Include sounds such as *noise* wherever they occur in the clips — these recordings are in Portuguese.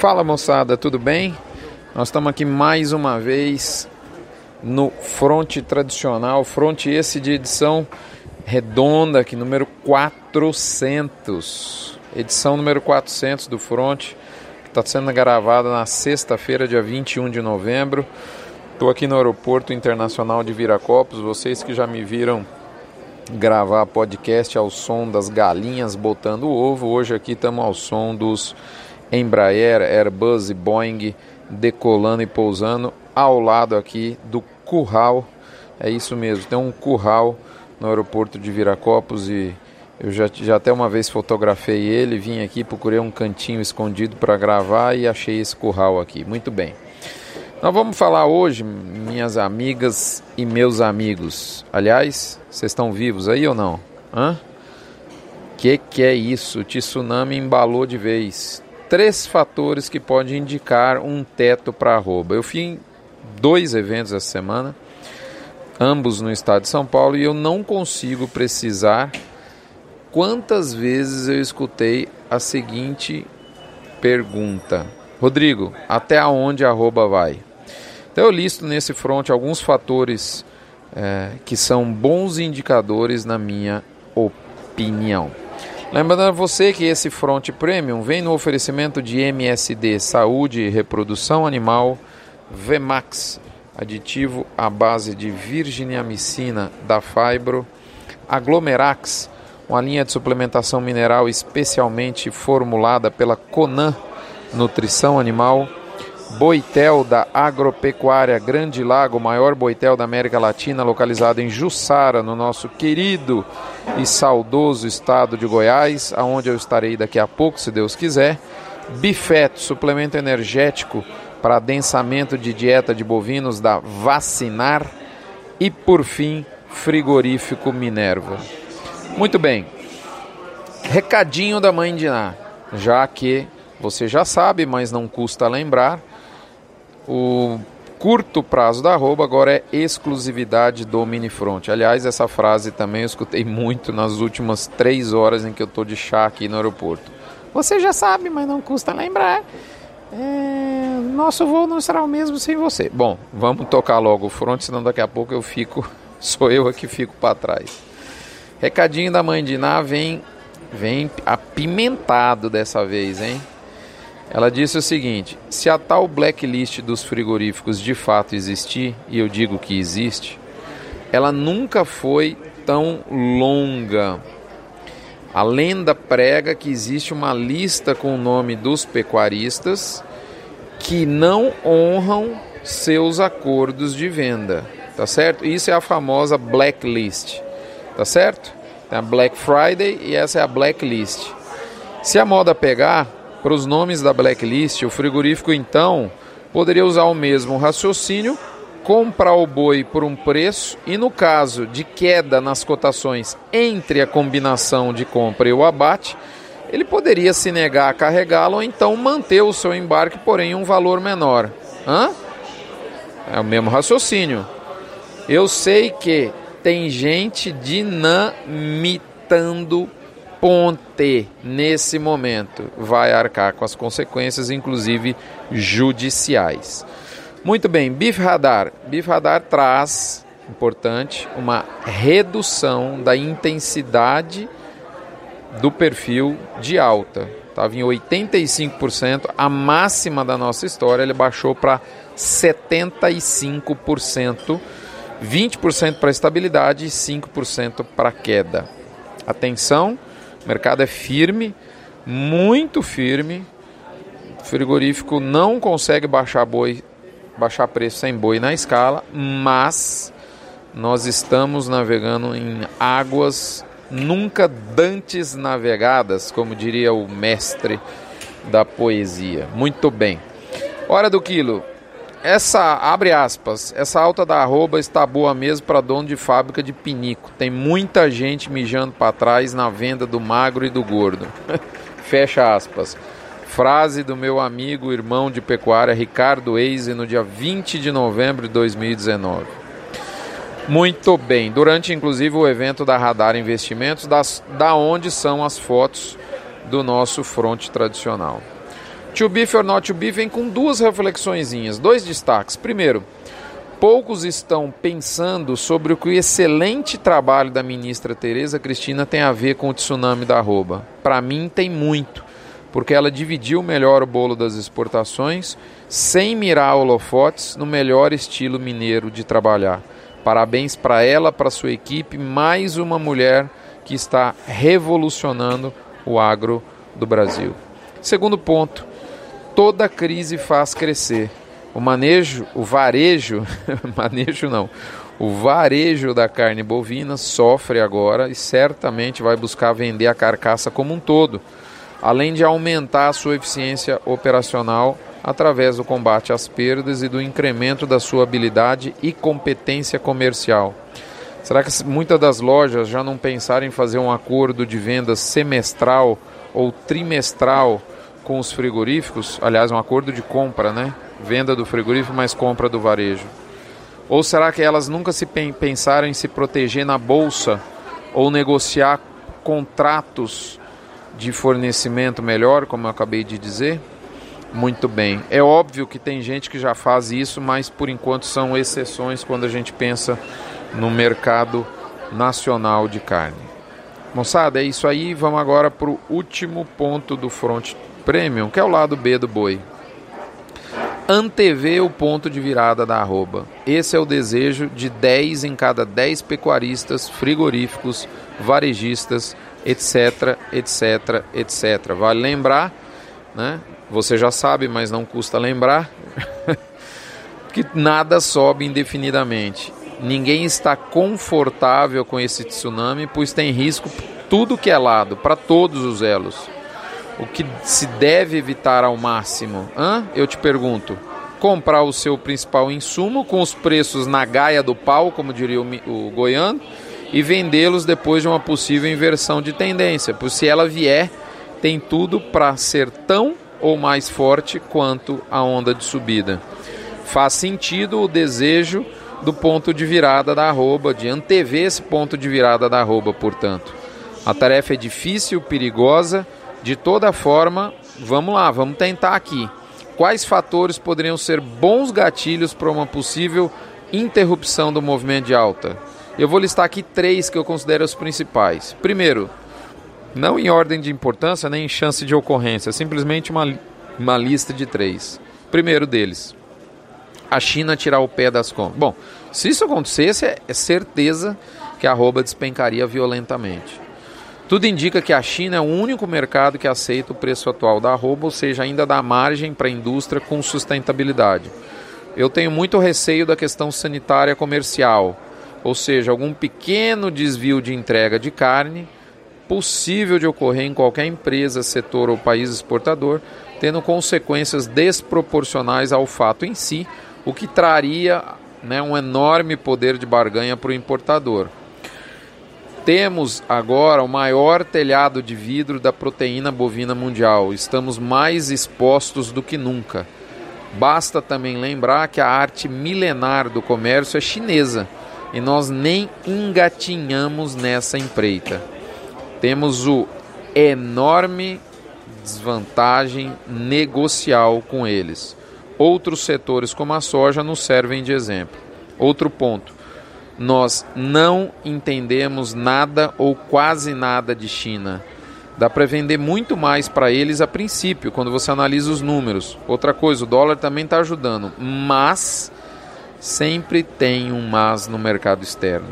Fala moçada, tudo bem? Nós estamos aqui mais uma vez no fronte tradicional, fronte esse de edição redonda, aqui número 400. Edição número 400 do fronte, que está sendo gravada na sexta-feira, dia 21 de novembro. Estou aqui no Aeroporto Internacional de Viracopos. Vocês que já me viram gravar podcast ao som das galinhas botando ovo, hoje aqui estamos ao som dos Embraer, Airbus e Boeing decolando e pousando ao lado aqui do curral. É isso mesmo, tem um curral no aeroporto de Viracopos e eu já, já até uma vez fotografei ele, vim aqui, procurei um cantinho escondido para gravar e achei esse curral aqui. Muito bem. Nós vamos falar hoje, minhas amigas e meus amigos. Aliás, vocês estão vivos aí ou não? Hã? Que que é isso? O tsunami embalou de vez três fatores que podem indicar um teto para arroba. Eu fiz dois eventos essa semana, ambos no estado de São Paulo, e eu não consigo precisar quantas vezes eu escutei a seguinte pergunta: Rodrigo, até onde arroba vai? Então eu listo nesse front alguns fatores é, que são bons indicadores na minha opinião. Lembrando a você que esse Front Premium vem no oferecimento de MSD Saúde e Reprodução Animal, Vemax, aditivo à base de virginiamicina da Fibro, Aglomerax, uma linha de suplementação mineral especialmente formulada pela Conan Nutrição Animal, Boitel da Agropecuária Grande Lago, maior boitel da América Latina, localizado em Jussara, no nosso querido e saudoso estado de Goiás, aonde eu estarei daqui a pouco, se Deus quiser. Bifeto, suplemento energético para adensamento de dieta de bovinos da Vacinar. E por fim, frigorífico Minerva. Muito bem. Recadinho da mãe de Ná, já que você já sabe, mas não custa lembrar, o curto prazo da arroba agora é exclusividade do Minifront. Aliás, essa frase também eu escutei muito nas últimas três horas em que eu estou de chá aqui no aeroporto. Você já sabe, mas não custa lembrar. É... Nosso voo não será o mesmo sem você. Bom, vamos tocar logo o front, senão daqui a pouco eu fico, *laughs* sou eu que fico para trás. Recadinho da mãe de Ná vem, vem apimentado dessa vez, hein? Ela disse o seguinte: se a tal blacklist dos frigoríficos de fato existir, e eu digo que existe, ela nunca foi tão longa. A lenda prega que existe uma lista com o nome dos pecuaristas que não honram seus acordos de venda, tá certo? Isso é a famosa blacklist, tá certo? Tem a Black Friday e essa é a blacklist. Se a moda pegar, para os nomes da blacklist, o frigorífico então poderia usar o mesmo raciocínio, comprar o boi por um preço e, no caso de queda nas cotações entre a combinação de compra e o abate, ele poderia se negar a carregá-lo ou então manter o seu embarque, porém um valor menor. Hã? É o mesmo raciocínio. Eu sei que tem gente dinamitando Ponte, nesse momento, vai arcar com as consequências, inclusive judiciais. Muito bem, BIF Radar. BIF Radar traz, importante, uma redução da intensidade do perfil de alta. Estava em 85%, a máxima da nossa história, ele baixou para 75%, 20% para estabilidade e 5% para queda. Atenção, o mercado é firme, muito firme. O frigorífico não consegue baixar boi, baixar preço sem boi na escala, mas nós estamos navegando em águas nunca dantes navegadas, como diria o mestre da poesia. Muito bem. Hora do quilo. Essa, abre aspas, essa alta da arroba está boa mesmo para dono de fábrica de pinico. Tem muita gente mijando para trás na venda do magro e do gordo. *laughs* Fecha aspas. Frase do meu amigo, irmão de pecuária, Ricardo Eise, no dia 20 de novembro de 2019. Muito bem. Durante, inclusive, o evento da Radar Investimentos, das, da onde são as fotos do nosso fronte tradicional. To Beef or Not To Beef vem com duas reflexõezinhas, dois destaques. Primeiro, poucos estão pensando sobre o que o excelente trabalho da ministra Tereza Cristina tem a ver com o tsunami da arroba. Para mim tem muito, porque ela dividiu melhor o bolo das exportações, sem mirar holofotes, no melhor estilo mineiro de trabalhar. Parabéns para ela, para sua equipe, mais uma mulher que está revolucionando o agro do Brasil. Segundo ponto, toda crise faz crescer. O manejo, o varejo, *laughs* manejo não, o varejo da carne bovina sofre agora e certamente vai buscar vender a carcaça como um todo, além de aumentar a sua eficiência operacional através do combate às perdas e do incremento da sua habilidade e competência comercial. Será que muitas das lojas já não pensaram em fazer um acordo de vendas semestral ou trimestral com os frigoríficos, aliás, um acordo de compra, né? Venda do frigorífico mais compra do varejo. Ou será que elas nunca se pensaram em se proteger na bolsa ou negociar contratos de fornecimento melhor, como eu acabei de dizer? Muito bem. É óbvio que tem gente que já faz isso, mas por enquanto são exceções quando a gente pensa no mercado nacional de carne. Moçada, é isso aí. Vamos agora para o último ponto do front Premium, que é o lado B do boi. Antever o ponto de virada da arroba. Esse é o desejo de 10 em cada 10 pecuaristas, frigoríficos, varejistas, etc, etc, etc. Vale lembrar, né? Você já sabe, mas não custa lembrar, *laughs* que nada sobe indefinidamente. Ninguém está confortável com esse tsunami, pois tem risco tudo que é lado, para todos os elos o que se deve evitar ao máximo? Hã? Eu te pergunto. Comprar o seu principal insumo com os preços na gaia do pau, como diria o, o goiano, e vendê-los depois de uma possível inversão de tendência. Pois se ela vier, tem tudo para ser tão ou mais forte quanto a onda de subida. Faz sentido o desejo do ponto de virada da arroba, de antever esse ponto de virada da arroba, portanto. A tarefa é difícil, perigosa de toda forma, vamos lá, vamos tentar aqui. Quais fatores poderiam ser bons gatilhos para uma possível interrupção do movimento de alta? Eu vou listar aqui três que eu considero os principais. Primeiro, não em ordem de importância nem em chance de ocorrência, simplesmente uma, uma lista de três. Primeiro deles, a China tirar o pé das contas. Bom, se isso acontecesse, é certeza que a arroba despencaria violentamente. Tudo indica que a China é o único mercado que aceita o preço atual da arroba, ou seja, ainda dá margem para a indústria com sustentabilidade. Eu tenho muito receio da questão sanitária comercial, ou seja, algum pequeno desvio de entrega de carne, possível de ocorrer em qualquer empresa, setor ou país exportador, tendo consequências desproporcionais ao fato em si, o que traria né, um enorme poder de barganha para o importador. Temos agora o maior telhado de vidro da proteína bovina mundial. Estamos mais expostos do que nunca. Basta também lembrar que a arte milenar do comércio é chinesa e nós nem engatinhamos nessa empreita. Temos o enorme desvantagem negocial com eles. Outros setores, como a soja, nos servem de exemplo. Outro ponto: nós não entendemos nada ou quase nada de China. Dá para vender muito mais para eles a princípio, quando você analisa os números. Outra coisa, o dólar também está ajudando, mas sempre tem um mas no mercado externo.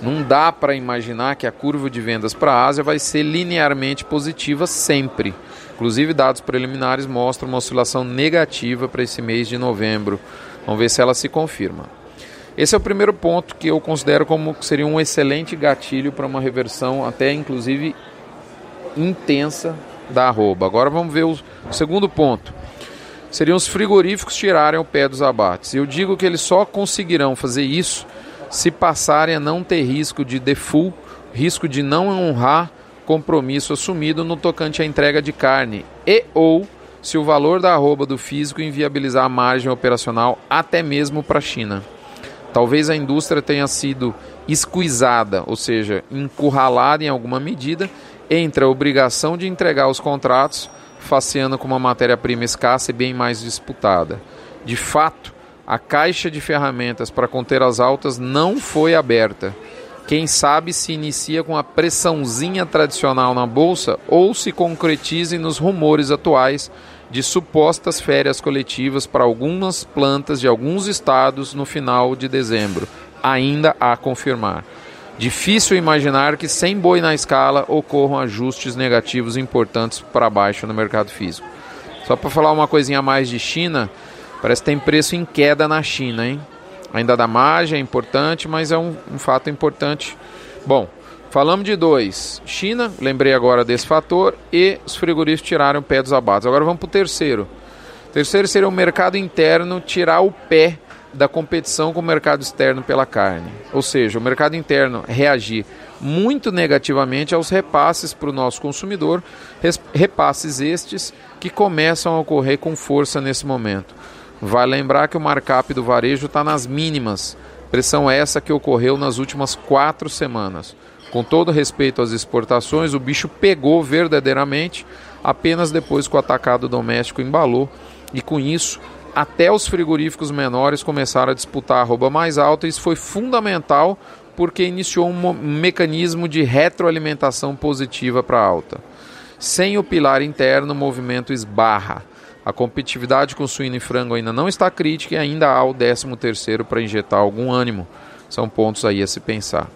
Não dá para imaginar que a curva de vendas para a Ásia vai ser linearmente positiva sempre. Inclusive, dados preliminares mostram uma oscilação negativa para esse mês de novembro. Vamos ver se ela se confirma. Esse é o primeiro ponto que eu considero como seria um excelente gatilho para uma reversão, até inclusive intensa da arroba. Agora vamos ver o segundo ponto. Seriam os frigoríficos tirarem o pé dos abates. Eu digo que eles só conseguirão fazer isso se passarem a não ter risco de default, risco de não honrar compromisso assumido no tocante à entrega de carne e ou se o valor da arroba do físico inviabilizar a margem operacional até mesmo para a China. Talvez a indústria tenha sido escuizada, ou seja, encurralada em alguma medida entre a obrigação de entregar os contratos faceando com uma matéria-prima escassa e bem mais disputada. De fato, a caixa de ferramentas para conter as altas não foi aberta. Quem sabe se inicia com a pressãozinha tradicional na bolsa ou se concretize nos rumores atuais de supostas férias coletivas para algumas plantas de alguns estados no final de dezembro. Ainda a confirmar. Difícil imaginar que sem boi na escala ocorram ajustes negativos importantes para baixo no mercado físico. Só para falar uma coisinha a mais de China, parece que tem preço em queda na China, hein? Ainda dá margem, é importante, mas é um, um fato importante. Bom, falamos de dois. China, lembrei agora desse fator, e os frigoríficos tiraram o pé dos abates. Agora vamos para o terceiro. Terceiro seria o mercado interno tirar o pé da competição com o mercado externo pela carne. Ou seja, o mercado interno reagir muito negativamente aos repasses para o nosso consumidor, repasses estes que começam a ocorrer com força nesse momento. Vai lembrar que o markup do varejo está nas mínimas, pressão essa que ocorreu nas últimas quatro semanas. Com todo respeito às exportações, o bicho pegou verdadeiramente apenas depois que o atacado doméstico embalou e com isso até os frigoríficos menores começaram a disputar a arroba mais alta. Isso foi fundamental porque iniciou um mecanismo de retroalimentação positiva para alta. Sem o pilar interno, o movimento esbarra. A competitividade com suíno e frango ainda não está crítica e ainda há o 13 terceiro para injetar algum ânimo. São pontos aí a se pensar.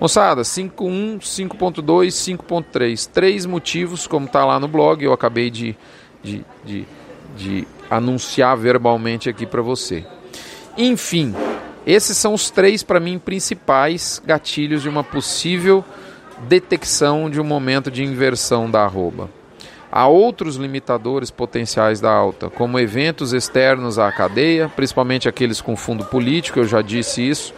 Moçada, 5.1, 5.2, 5.3. Três motivos, como está lá no blog, eu acabei de, de, de, de anunciar verbalmente aqui para você. Enfim, esses são os três para mim principais gatilhos de uma possível detecção de um momento de inversão da arroba. Há outros limitadores potenciais da alta, como eventos externos à cadeia, principalmente aqueles com fundo político, eu já disse isso.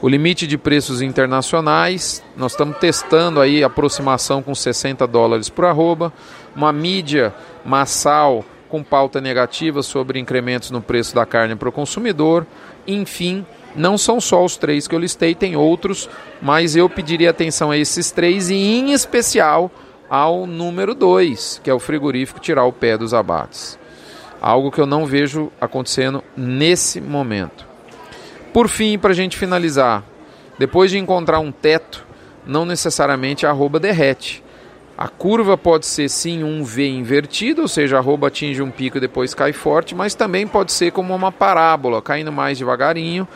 O limite de preços internacionais, nós estamos testando aí aproximação com 60 dólares por arroba, uma mídia massal com pauta negativa sobre incrementos no preço da carne para o consumidor. Enfim, não são só os três que eu listei, tem outros, mas eu pediria atenção a esses três e, em especial, ao número dois, que é o frigorífico tirar o pé dos abates. Algo que eu não vejo acontecendo nesse momento. Por fim, para a gente finalizar, depois de encontrar um teto, não necessariamente a arroba derrete. A curva pode ser sim um V invertido, ou seja, a arroba atinge um pico e depois cai forte, mas também pode ser como uma parábola, caindo mais devagarinho,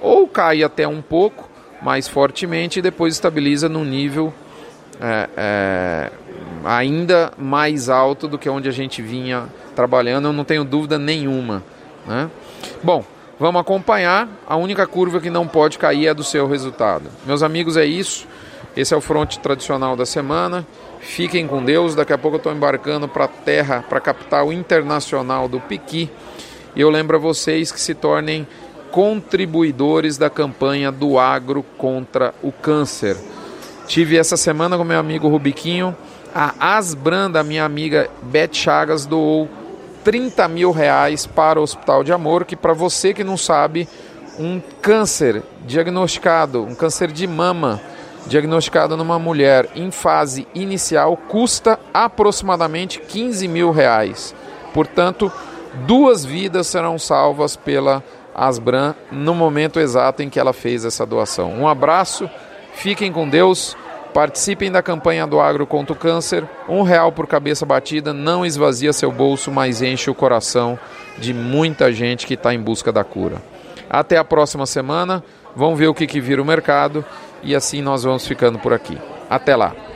ou cai até um pouco mais fortemente e depois estabiliza num nível é, é, ainda mais alto do que onde a gente vinha trabalhando, eu não tenho dúvida nenhuma. Né? Bom, vamos acompanhar. A única curva que não pode cair é do seu resultado. Meus amigos, é isso. Esse é o fronte tradicional da semana. Fiquem com Deus. Daqui a pouco eu estou embarcando para a terra, para a capital internacional do Piqui. E eu lembro a vocês que se tornem contribuidores da campanha do agro contra o câncer. Tive essa semana com meu amigo Rubiquinho. A Asbran, da minha amiga Beth Chagas, doou 30 mil reais para o Hospital de Amor, que para você que não sabe, um câncer diagnosticado, um câncer de mama, diagnosticado numa mulher em fase inicial custa aproximadamente 15 mil reais. Portanto, duas vidas serão salvas pela Asbran no momento exato em que ela fez essa doação. Um abraço, fiquem com Deus, participem da campanha do Agro contra o Câncer. Um real por cabeça batida não esvazia seu bolso, mas enche o coração de muita gente que está em busca da cura. Até a próxima semana. Vamos ver o que, que vira o mercado e assim nós vamos ficando por aqui. Até lá!